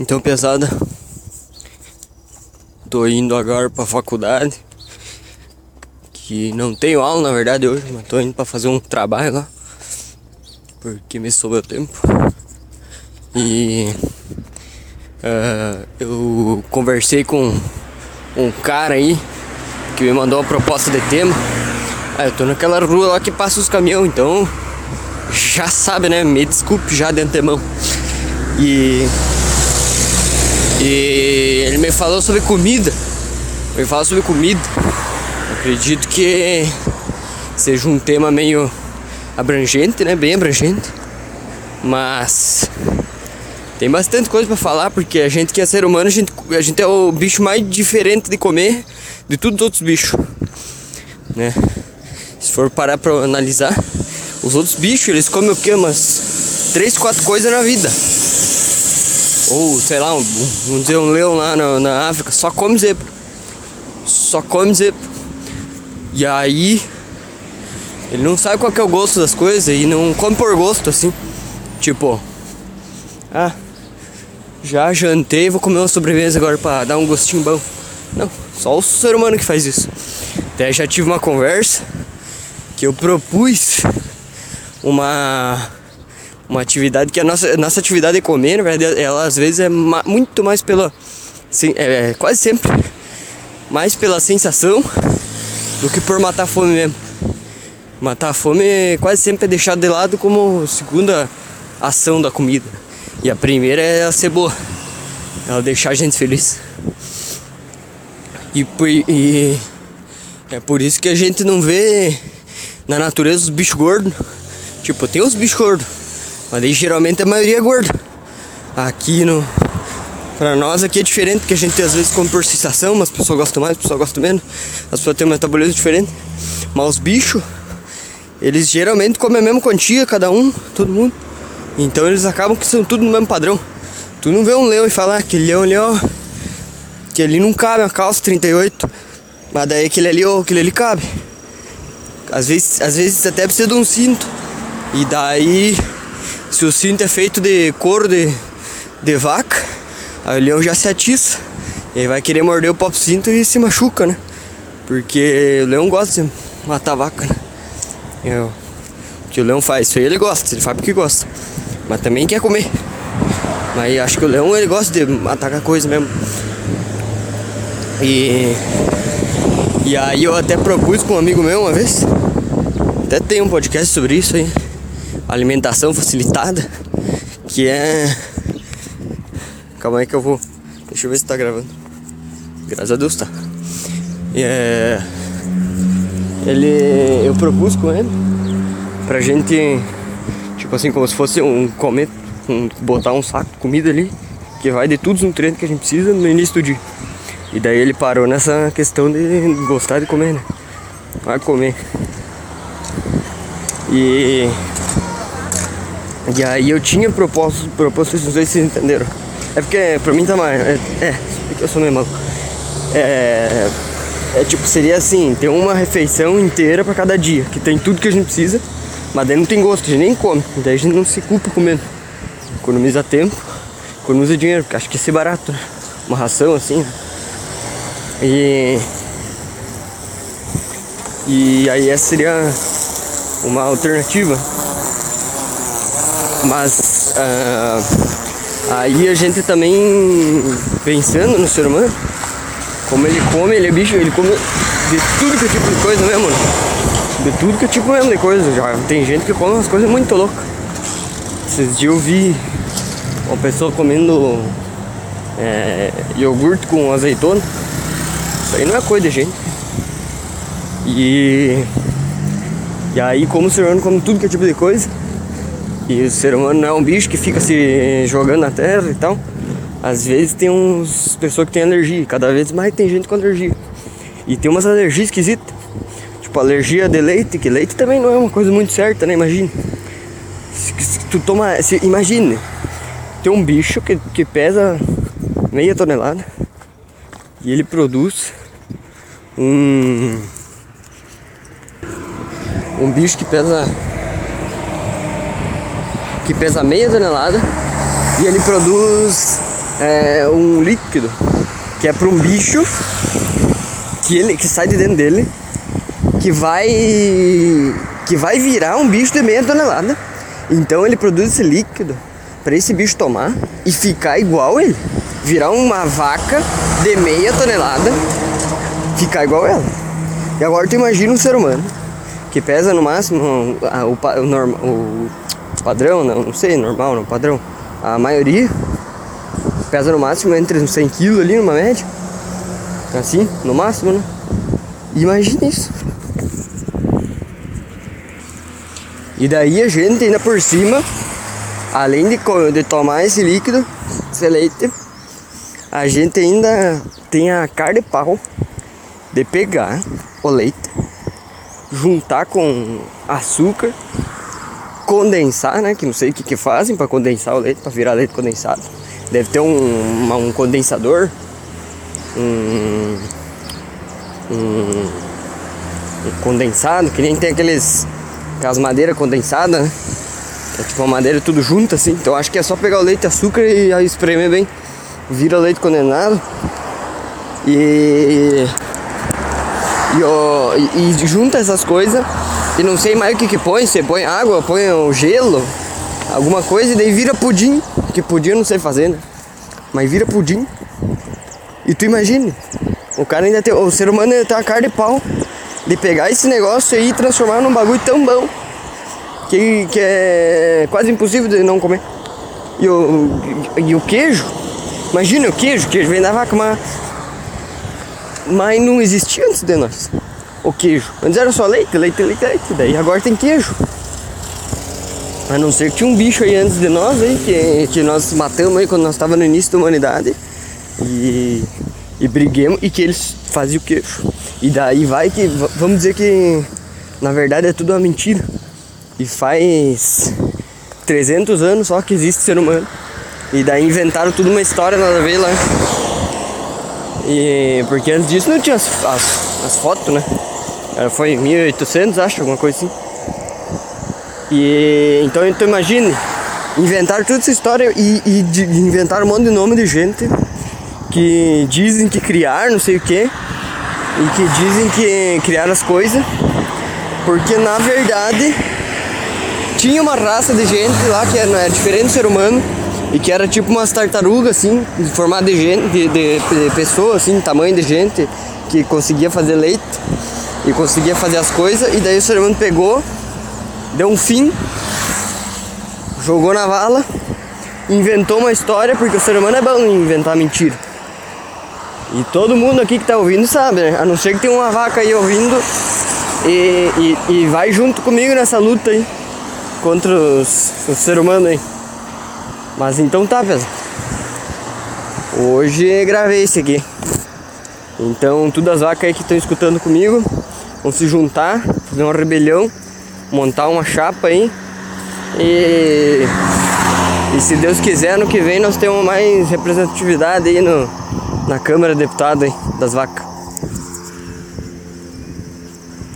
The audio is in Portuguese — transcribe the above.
Então, pesada, tô indo agora pra faculdade. Que não tenho aula na verdade hoje, mas tô indo pra fazer um trabalho lá. Porque me sobrou tempo. E uh, eu conversei com um cara aí que me mandou uma proposta de tema. Ah, eu tô naquela rua lá que passa os caminhões, então já sabe, né? Me desculpe já de antemão. E e ele me falou sobre comida. Ele falou sobre comida. Acredito que seja um tema meio abrangente, né? Bem abrangente. Mas tem bastante coisa para falar, porque a gente que é ser humano, a gente, a gente é o bicho mais diferente de comer de todos os outros bichos. Né? Se for parar pra analisar, os outros bichos, eles comem o que? Umas 3, 4 coisas na vida. Ou, sei lá, um, dizer, um leão lá na, na África, só come zebra. Só come zebra. E aí, ele não sabe qual é o gosto das coisas e não come por gosto, assim. Tipo, ah, já jantei, vou comer uma sobremesa agora pra dar um gostinho bom. Não, só o ser humano que faz isso. Até já tive uma conversa que eu propus uma uma atividade que a nossa, nossa atividade é comer, na verdade, ela às vezes é ma muito mais pela. Sim, é, é, quase sempre mais pela sensação do que por matar a fome mesmo. Matar a fome quase sempre é deixado de lado como segunda ação da comida. E a primeira é a cebola. Ela deixar a gente feliz. E, e é por isso que a gente não vê na natureza os bichos gordos. Tipo, tem os bichos gordos mas aí geralmente a maioria é gorda. Aqui no. Pra nós aqui é diferente, porque a gente às vezes come por sensação, mas as pessoas gostam mais, as pessoas gostam menos. As pessoas têm um metabolismo diferente. Mas os bichos, eles geralmente comem a mesma quantia, cada um, todo mundo. Então eles acabam que são tudo no mesmo padrão. Tu não vê um leão e fala, ah, aquele leão ali, ó. Que ali não cabe uma calça 38. Mas daí aquele ali, ó, aquele ali cabe. Às vezes, às vezes até precisa de um cinto. E daí se o cinto é feito de couro de, de vaca, aí o leão já se atiça. E aí vai querer morder o próprio cinto e se machuca, né? Porque o leão gosta de matar a vaca, né? É o que o leão faz, isso aí ele gosta, ele faz porque gosta. Mas também quer comer. Mas acho que o leão ele gosta de matar a coisa mesmo. E, e aí eu até propus com um amigo meu uma vez. Até tem um podcast sobre isso aí alimentação facilitada, que é. Calma aí que eu vou. Deixa eu ver se tá gravando. Graças a Deus tá. É. Ele. Eu propus com ele pra gente. Tipo assim, como se fosse um comer. Um, botar um saco de comida ali. Que vai de todos os nutrientes que a gente precisa no início do dia. E daí ele parou nessa questão de gostar de comer, né? Vai comer. E e aí eu tinha proposto, proposto sei se vocês entenderam. É porque pra mim tá mais. É, é porque eu sou meio maluco. É, é tipo, seria assim, ter uma refeição inteira pra cada dia, que tem tudo que a gente precisa, mas daí não tem gosto, a gente nem come, daí a gente não se culpa comendo. Economiza tempo, economiza dinheiro, porque acho que ia ser barato, né? Uma ração assim. Né? E. E aí essa seria uma alternativa mas uh, aí a gente também pensando no ser humano, como ele come, ele é bicho, ele come de tudo que é tipo de coisa mesmo, né? De tudo que é tipo mesmo de coisa. Já tem gente que come umas coisas muito loucas. Esses dias eu vi uma pessoa comendo é, iogurte com azeitona. Isso aí não é coisa de gente. E, e aí como o ser humano come tudo que é tipo de coisa, e o ser humano não é um bicho que fica se jogando na terra e tal. Às vezes tem uns pessoas que tem alergia, cada vez mais tem gente com alergia. E tem umas alergias esquisitas. Tipo alergia de leite, que leite também não é uma coisa muito certa, né? Imagina. Se, se tu toma. Se, imagine, tem um bicho que, que pesa meia tonelada e ele produz um. Um bicho que pesa que pesa meia tonelada e ele produz é um líquido que é para um bicho que ele que sai de dentro dele que vai que vai virar um bicho de meia tonelada. Então ele produz esse líquido para esse bicho tomar e ficar igual ele, virar uma vaca de meia tonelada, ficar igual ela. E agora tu imagina um ser humano que pesa no máximo o, o, norma, o padrão, não, não sei, normal, não, padrão. A maioria pesa no máximo entre uns 100 kg ali numa média. Assim, no máximo, né? Imagina isso. E daí a gente ainda por cima, além de, de tomar esse líquido, esse leite, a gente ainda tem a cara de pau de pegar o leite, juntar com açúcar, condensar, né? Que não sei o que, que fazem para condensar o leite, para virar leite condensado. Deve ter um, uma, um condensador, um, um, um condensado, que nem tem aqueles as madeiras condensadas, né? É tipo uma madeira tudo junto assim. Então acho que é só pegar o leite, açúcar e aí espremer bem. Vira leite condensado. E. E, e, e junta essas coisas. E não sei mais o que que põe. Você põe água, põe o gelo, alguma coisa, e daí vira pudim. Que pudim eu não sei fazer, né? Mas vira pudim. E tu imagine, o cara ainda tem. O ser humano ainda tem uma cara de pau de pegar esse negócio aí e transformar num bagulho tão bom que, que é quase impossível de não comer. E o, e o queijo, imagina o queijo, queijo vem da vaca, mas, mas não existia antes de nós. O queijo. Antes era só leite, leite, leite, leite. Daí agora tem queijo. A não ser que tinha um bicho aí antes de nós aí, que, que nós matamos aí quando nós estávamos no início da humanidade. E, e briguemos e que eles faziam o queijo. E daí vai que, vamos dizer que na verdade é tudo uma mentira. E faz 300 anos só que existe ser humano. E daí inventaram tudo uma história nada a ver lá. E porque antes disso não tinha as, as, as fotos, né? Era, foi 1800, acho, alguma coisa assim. E então, então imagine, inventaram toda essa história e, e de, inventaram um monte de nome de gente que dizem que criaram, não sei o que e que dizem que criaram as coisas, porque na verdade tinha uma raça de gente lá que era, era diferente do ser humano e que era tipo umas tartarugas assim, formada de gente, de, de, de pessoa assim, tamanho de gente que conseguia fazer leite e conseguia fazer as coisas e daí o ser humano pegou, deu um fim, jogou na vala, inventou uma história porque o ser humano é bom em inventar mentira. E todo mundo aqui que tá ouvindo sabe, né? A não ser que tem uma vaca aí ouvindo e, e, e vai junto comigo nessa luta aí contra os, os seres humanos aí. Mas então tá, pessoal. Hoje gravei esse aqui. Então, todas as vacas aí que estão escutando comigo vão se juntar, fazer uma rebelião, montar uma chapa aí. E, e se Deus quiser, no que vem nós temos mais representatividade aí no, na Câmara Deputada das Vacas.